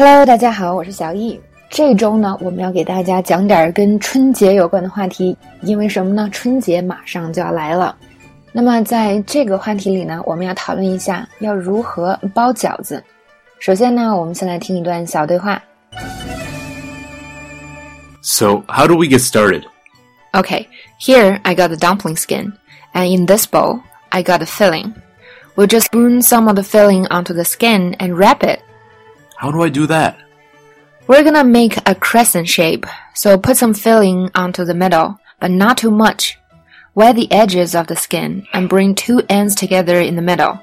Hello，大家好，我是小易。这周呢，我们要给大家讲点跟春节有关的话题，因为什么呢？春节马上就要来了。那么在这个话题里呢，我们要讨论一下要如何包饺子。首先呢，我们先来听一段小对话。So, how do we get started? Okay, here I got the dumpling skin, and in this bowl I got the filling. We'll just spoon some of the filling onto the skin and wrap it. How do I do that? We're gonna make a crescent shape, so put some filling onto the middle, but not too much. Wet the edges of the skin and bring two ends together in the middle,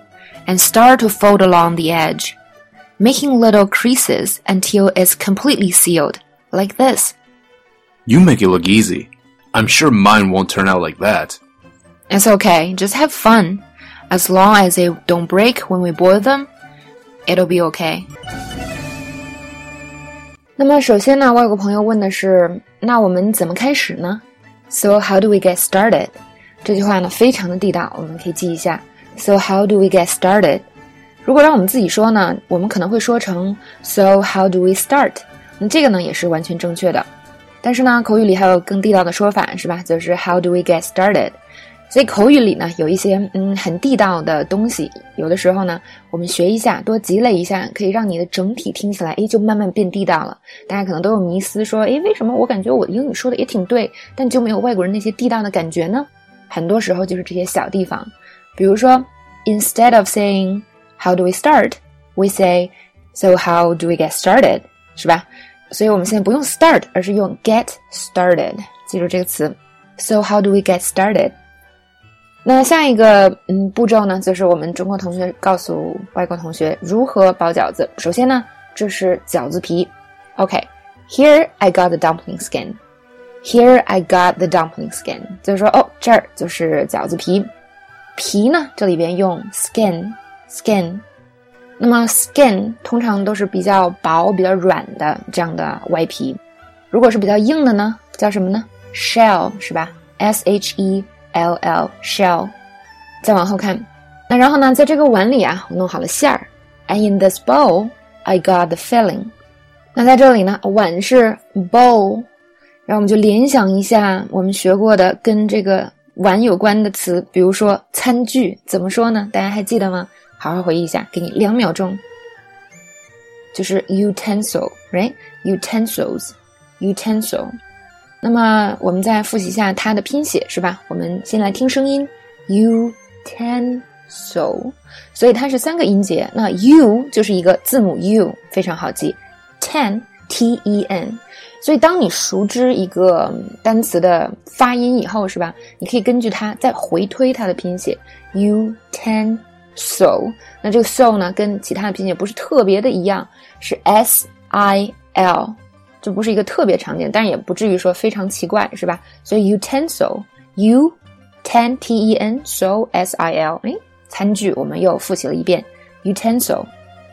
and start to fold along the edge, making little creases until it's completely sealed, like this. You make it look easy. I'm sure mine won't turn out like that. It's okay, just have fun. As long as they don't break when we boil them, it'll be okay. 那么首先呢，我有个朋友问的是，那我们怎么开始呢？So how do we get started？这句话呢非常的地道，我们可以记一下。So how do we get started？如果让我们自己说呢，我们可能会说成 So how do we start？那这个呢也是完全正确的。但是呢，口语里还有更地道的说法，是吧？就是 How do we get started？所以口语里呢，有一些嗯很地道的东西，有的时候呢，我们学一下，多积累一下，可以让你的整体听起来，哎，就慢慢变地道了。大家可能都有迷思，说，哎，为什么我感觉我的英语说的也挺对，但就没有外国人那些地道的感觉呢？很多时候就是这些小地方，比如说，instead of saying How do we start，we say So how do we get started，是吧？所以我们现在不用 start，而是用 get started，记住这个词。So how do we get started？那下一个嗯步骤呢，就是我们中国同学告诉外国同学如何包饺子。首先呢，这是饺子皮。OK，here I got the dumpling skin. Here I got the dumpling skin，就是说哦，这儿就是饺子皮。皮呢，这里边用 skin，skin。那么 skin 通常都是比较薄、比较软的这样的外皮。如果是比较硬的呢，叫什么呢？shell 是吧？S H E。L L shell，再往后看，那然后呢，在这个碗里啊，我弄好了馅儿。And in this bowl, I got the filling。那在这里呢，碗是 bowl，然后我们就联想一下我们学过的跟这个碗有关的词，比如说餐具，怎么说呢？大家还记得吗？好好回忆一下，给你两秒钟，就是 utensil，right？utensils，utensil。那么我们再复习一下它的拼写，是吧？我们先来听声音，u ten so，所以它是三个音节。那 u 就是一个字母 u，非常好记，ten t e n。所以当你熟知一个单词的发音以后，是吧？你可以根据它再回推它的拼写，u ten so。那这个 so 呢，跟其他的拼写不是特别的一样，是 s i l。就不是一个特别常见，但也不至于说非常奇怪，是吧？所以 utensil，u ten t e n so s i l，哎，餐具我们又复习了一遍 utensil。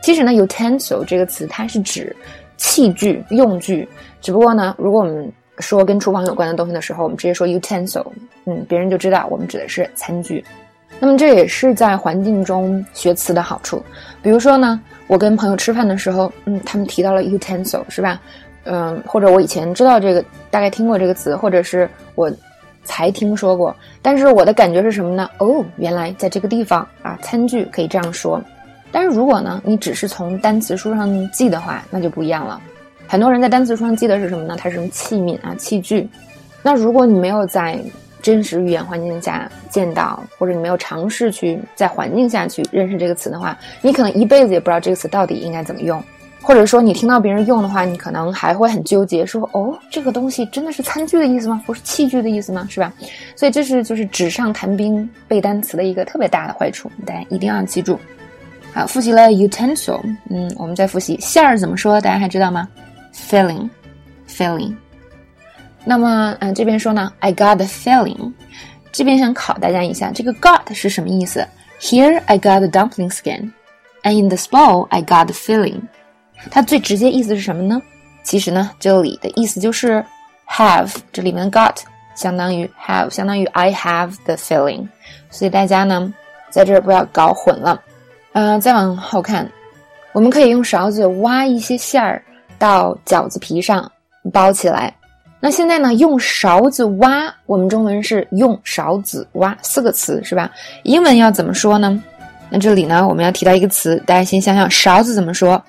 其实呢，utensil 这个词它是指器具、用具，只不过呢，如果我们说跟厨房有关的东西的时候，我们直接说 utensil，嗯，别人就知道我们指的是餐具。那么这也是在环境中学词的好处。比如说呢，我跟朋友吃饭的时候，嗯，他们提到了 utensil，是吧？嗯，或者我以前知道这个，大概听过这个词，或者是我才听说过。但是我的感觉是什么呢？哦，原来在这个地方啊，餐具可以这样说。但是如果呢，你只是从单词书上记的话，那就不一样了。很多人在单词书上记的是什么呢？它是什么器皿啊、器具。那如果你没有在真实语言环境下见到，或者你没有尝试去在环境下去认识这个词的话，你可能一辈子也不知道这个词到底应该怎么用。或者说你听到别人用的话，你可能还会很纠结，说哦，这个东西真的是餐具的意思吗？不是器具的意思吗？是吧？所以这是就是纸上谈兵背单词的一个特别大的坏处，大家一定要记住。好，复习了 utensil，嗯，我们再复习馅儿怎么说，大家还知道吗？filling，filling。那么嗯，这边说呢，I got the filling。这边想考大家一下，这个 got 是什么意思？Here I got the dumpling skin，and in this bowl I got the filling。它最直接意思是什么呢？其实呢，这里的意思就是 have，这里面 got 相当于 have，相当于 I have the feeling。所以大家呢，在这儿不要搞混了。嗯，再往后看我们可以用勺子挖一些馅儿到饺子皮上包起来。那现在呢，用勺子挖，我们中文是用勺子挖四个词是吧？英文要怎么说呢？那这里呢，我们要提到一个词，大家先想想勺子怎么说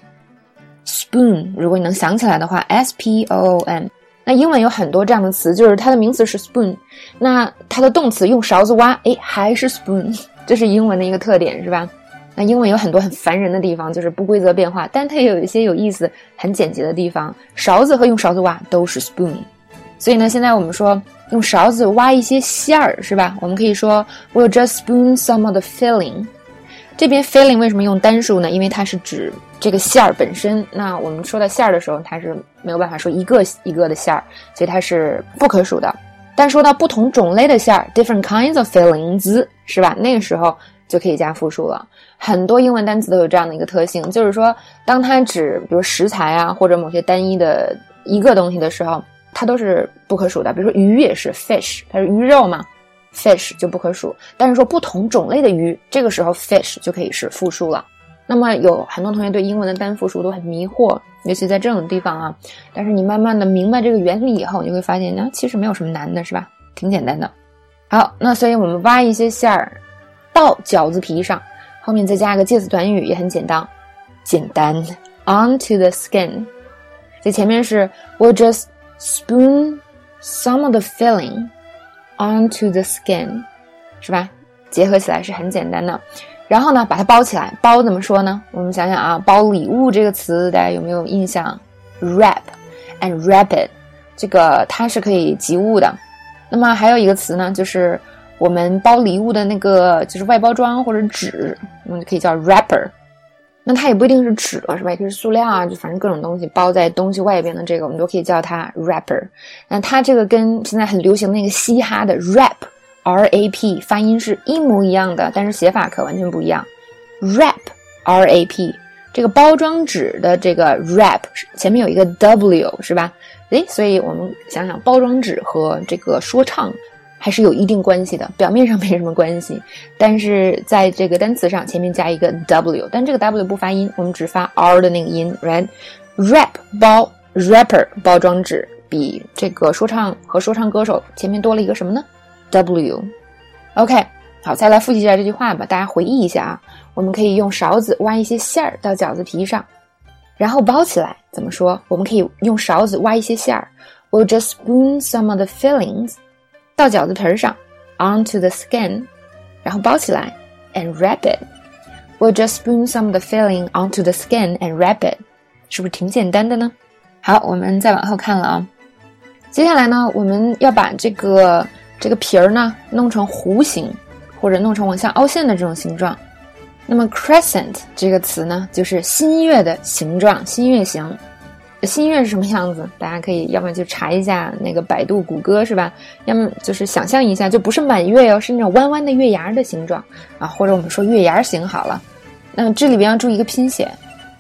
？spoon，如果你能想起来的话，s p o o n。那英文有很多这样的词，就是它的名词是 spoon，那它的动词用勺子挖，哎，还是 spoon，这是英文的一个特点，是吧？那英文有很多很烦人的地方，就是不规则变化，但它也有一些有意思、很简洁的地方。勺子和用勺子挖都是 spoon，所以呢，现在我们说用勺子挖一些馅儿，是吧？我们可以说 We'll just spoon some of the filling。这边 filling 为什么用单数呢？因为它是指这个馅儿本身。那我们说到馅儿的时候，它是没有办法说一个一个的馅儿，所以它是不可数的。但说到不同种类的馅儿，different kinds of fillings，是吧？那个时候就可以加复数了。很多英文单词都有这样的一个特性，就是说，当它指比如食材啊或者某些单一的一个东西的时候，它都是不可数的。比如说鱼也是 fish，它是鱼肉嘛。Fish 就不可数，但是说不同种类的鱼，这个时候 fish 就可以是复数了。那么有很多同学对英文的单复数都很迷惑，尤其在这种地方啊。但是你慢慢的明白这个原理以后，你会发现，那其实没有什么难的，是吧？挺简单的。好，那所以我们挖一些馅儿到饺子皮上，后面再加一个介词短语，也很简单，简单。Onto the skin，在前面是 We'll just spoon some of the filling。Onto the skin，是吧？结合起来是很简单的。然后呢，把它包起来。包怎么说呢？我们想想啊，包礼物这个词，大家有没有印象？Wrap and wrap it，这个它是可以及物的。那么还有一个词呢，就是我们包礼物的那个，就是外包装或者纸，我们可以叫 wrapper。那它也不一定是纸了，是吧？也可以是塑料啊，就反正各种东西包在东西外边的这个，我们都可以叫它 wrapper。那它这个跟现在很流行那个嘻哈的 rap，r a p，发音是一模一样的，但是写法可完全不一样。rap，r a p，这个包装纸的这个 rap 前面有一个 w，是吧？诶，所以我们想想，包装纸和这个说唱。还是有一定关系的，表面上没什么关系，但是在这个单词上前面加一个 w，但这个 w 不发音，我们只发 r 的那个音，right？rap 包 rapper 包装纸比这个说唱和说唱歌手前面多了一个什么呢？w？OK，好，再来复习一下这句话吧，大家回忆一下啊，我们可以用勺子挖一些馅儿到饺子皮上，然后包起来，怎么说？我们可以用勺子挖一些馅儿，We'll just spoon some of the fillings。到饺子皮儿上，onto the skin，然后包起来，and wrap it。We'll just spoon some of the filling onto the skin and wrap it，是不是挺简单的呢？好，我们再往后看了啊。接下来呢，我们要把这个这个皮儿呢弄成弧形，或者弄成往下凹陷的这种形状。那么 crescent 这个词呢，就是新月的形状，新月形。新月是什么样子？大家可以要么就查一下那个百度、谷歌，是吧？要么就是想象一下，就不是满月哟，是那种弯弯的月牙的形状啊，或者我们说月牙形好了。那么这里边要注意一个拼写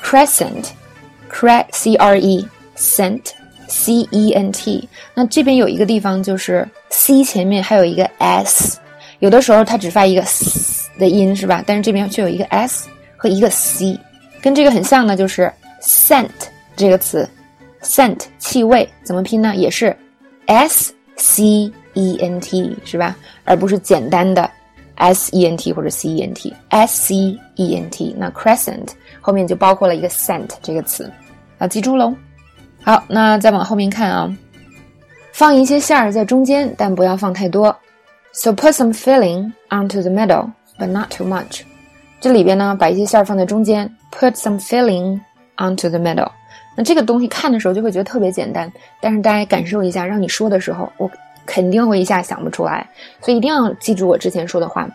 ，crescent，cre c r e cent c e n t。那这边有一个地方就是 c 前面还有一个 s，有的时候它只发一个 s 的音，是吧？但是这边却有一个 s 和一个 c，跟这个很像的，就是 scent。这个词，scent 气味怎么拼呢？也是 s c e n t 是吧？而不是简单的 s e n t 或者 c e n t s c e n t。那 crescent 后面就包括了一个 scent 这个词，要记住喽。好，那再往后面看啊，放一些馅儿在中间，但不要放太多。So put some filling onto the middle, but not too much。这里边呢，把一些馅儿放在中间，put some filling onto the middle。那这个东西看的时候就会觉得特别简单，但是大家感受一下，让你说的时候，我肯定会一下想不出来，所以一定要记住我之前说的话。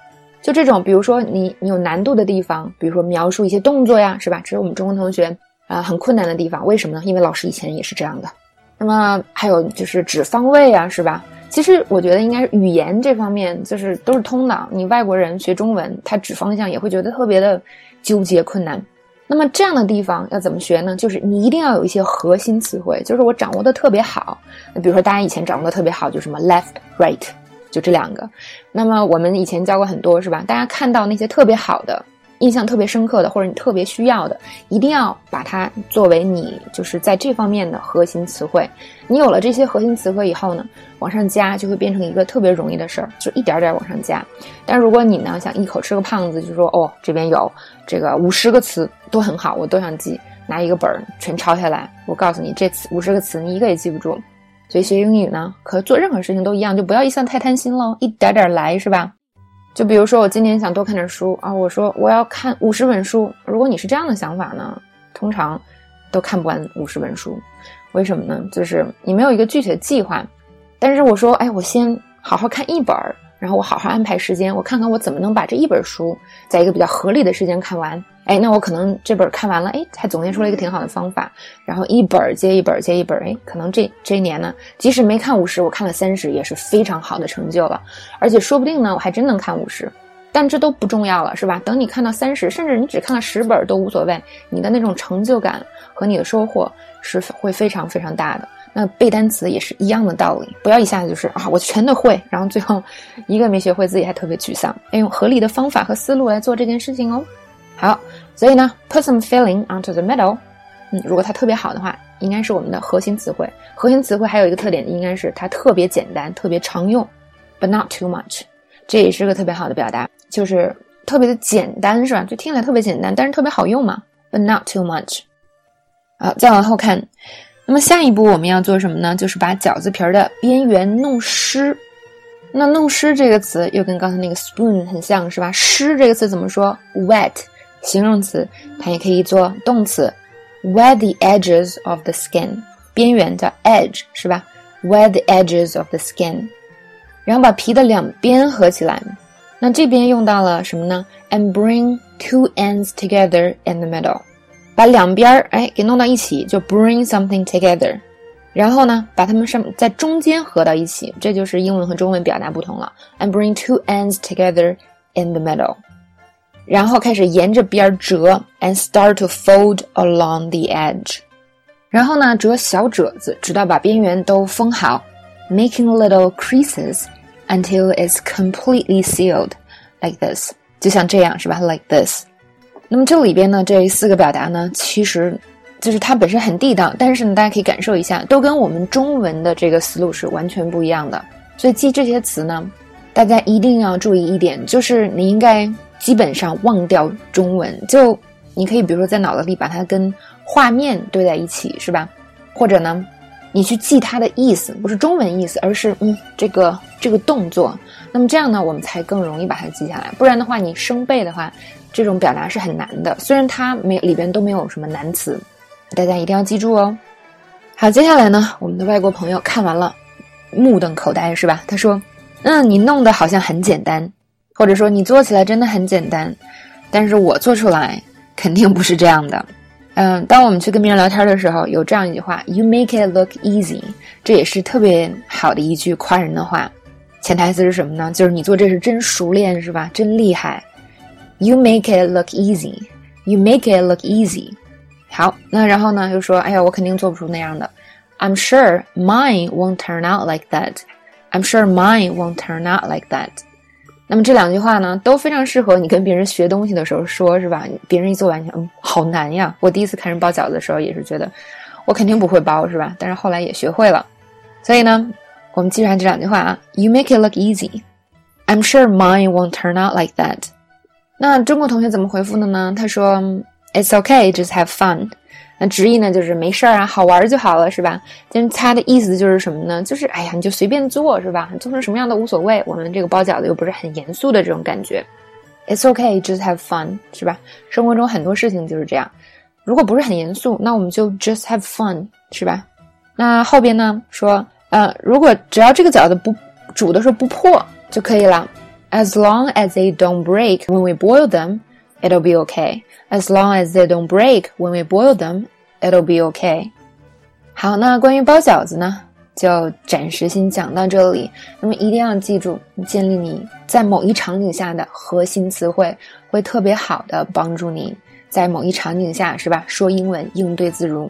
就这种，比如说你你有难度的地方，比如说描述一些动作呀，是吧？这是我们中文同学啊很困难的地方，为什么呢？因为老师以前也是这样的。那么还有就是指方位啊，是吧？其实我觉得应该是语言这方面就是都是通的。你外国人学中文，他指方向也会觉得特别的纠结困难。那么这样的地方要怎么学呢？就是你一定要有一些核心词汇，就是我掌握的特别好。那比如说大家以前掌握的特别好，就什么 left right，就这两个。那么我们以前教过很多，是吧？大家看到那些特别好的，印象特别深刻的，或者你特别需要的，一定要把它作为你就是在这方面的核心词汇。你有了这些核心词汇以后呢，往上加就会变成一个特别容易的事儿，就一点点往上加。但如果你呢想一口吃个胖子，就说哦这边有这个五十个词都很好，我都想记，拿一个本儿全抄下来。我告诉你，这词五十个词你一个也记不住。所以学英语呢，可做任何事情都一样，就不要一向太贪心喽，一点点来，是吧？就比如说，我今年想多看点书啊，我说我要看五十本书。如果你是这样的想法呢，通常都看不完五十本书。为什么呢？就是你没有一个具体的计划。但是我说，哎，我先好好看一本儿，然后我好好安排时间，我看看我怎么能把这一本书在一个比较合理的时间看完。哎，那我可能这本看完了，哎，还总结出了一个挺好的方法。然后一本接一本接一本，哎，可能这这一年呢，即使没看五十，我看了三十，也是非常好的成就了。而且说不定呢，我还真能看五十。但这都不重要了，是吧？等你看到三十，甚至你只看了十本都无所谓，你的那种成就感和你的收获是会非常非常大的。那背单词也是一样的道理，不要一下子就是啊，我全都会，然后最后一个没学会，自己还特别沮丧。要用合理的方法和思路来做这件事情哦。好，所以呢，put some feeling onto the middle。嗯，如果它特别好的话，应该是我们的核心词汇。核心词汇还有一个特点，应该是它特别简单、特别常用，but not too much。这也是个特别好的表达，就是特别的简单，是吧？就听起来特别简单，但是特别好用嘛，but not too much。好，再往后看，那么下一步我们要做什么呢？就是把饺子皮儿的边缘弄湿。那弄湿这个词又跟刚才那个 spoon 很像是吧？湿这个词怎么说？wet。形容词，它也可以做动词，wet the edges of the skin，边缘叫 edge 是吧？wet the edges of the skin，然后把皮的两边合起来，那这边用到了什么呢？and bring two ends together in the middle，把两边儿哎给弄到一起，就 bring something together，然后呢把它们上在中间合到一起，这就是英文和中文表达不同了，and bring two ends together in the middle。然后开始沿着边儿折，and start to fold along the edge。然后呢，折小褶子，直到把边缘都封好，making little creases until it's completely sealed, like this。就像这样，是吧？Like this。那么这里边呢，这四个表达呢，其实就是它本身很地道，但是呢，大家可以感受一下，都跟我们中文的这个思路是完全不一样的。所以记这些词呢，大家一定要注意一点，就是你应该。基本上忘掉中文，就你可以比如说在脑子里把它跟画面对在一起，是吧？或者呢，你去记它的意思，不是中文意思，而是嗯这个这个动作。那么这样呢，我们才更容易把它记下来。不然的话，你生背的话，这种表达是很难的。虽然它没里边都没有什么难词，大家一定要记住哦。好，接下来呢，我们的外国朋友看完了，目瞪口呆，是吧？他说：“嗯，你弄得好像很简单。”或者说你做起来真的很简单，但是我做出来肯定不是这样的。嗯，当我们去跟别人聊天的时候，有这样一句话：“You make it look easy。”这也是特别好的一句夸人的话。潜台词是什么呢？就是你做这是真熟练，是吧？真厉害。You make it look easy. You make it look easy. 好，那然后呢，又说：“哎呀，我肯定做不出那样的。”I'm sure mine won't turn out like that. I'm sure mine won't turn out like that. 那么这两句话呢，都非常适合你跟别人学东西的时候说，是吧？别人一做完，嗯，好难呀！我第一次看人包饺子的时候，也是觉得我肯定不会包，是吧？但是后来也学会了。所以呢，我们记上这两句话啊：You make it look easy. I'm sure mine won't turn out like that. 那中国同学怎么回复的呢？他说：It's okay, just have fun. 那直译呢，就是没事儿啊，好玩就好了，是吧？但是它的意思就是什么呢？就是哎呀，你就随便做，是吧？做成什么样都无所谓。我们这个包饺子又不是很严肃的这种感觉。It's okay, just have fun，是吧？生活中很多事情就是这样。如果不是很严肃，那我们就 just have fun，是吧？那后边呢说，呃，如果只要这个饺子不煮的时候不破就可以了。As long as they don't break when we boil them, it'll be okay. As long as they don't break when we boil them, it'll be okay. 好，那关于包饺子呢，就暂时先讲到这里。那么一定要记住，建立你在某一场景下的核心词汇，会特别好的帮助你在某一场景下，是吧？说英文应对自如。